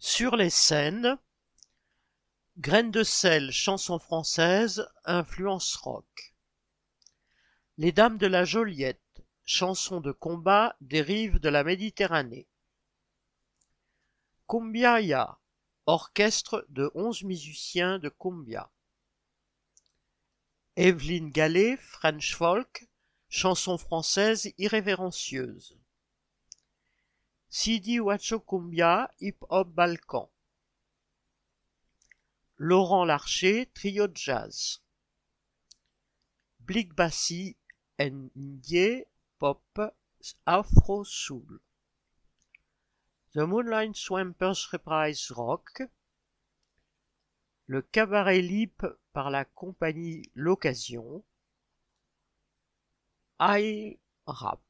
Sur les scènes, Graines de sel, chanson française, influence rock. Les Dames de la Joliette, chanson de combat des rives de la Méditerranée. Cumbiaya, orchestre de onze musiciens de cumbia. Evelyne Gallet, French folk, chanson française irrévérencieuse. Sidi Wacho Cumbia, hip-hop balkan. Laurent Larcher, trio jazz. Blik Bassi, Ndie, pop, afro soul. The Moonlight Swampers Reprise Rock. Le Cabaret Lip par la compagnie L'Occasion. I Rap.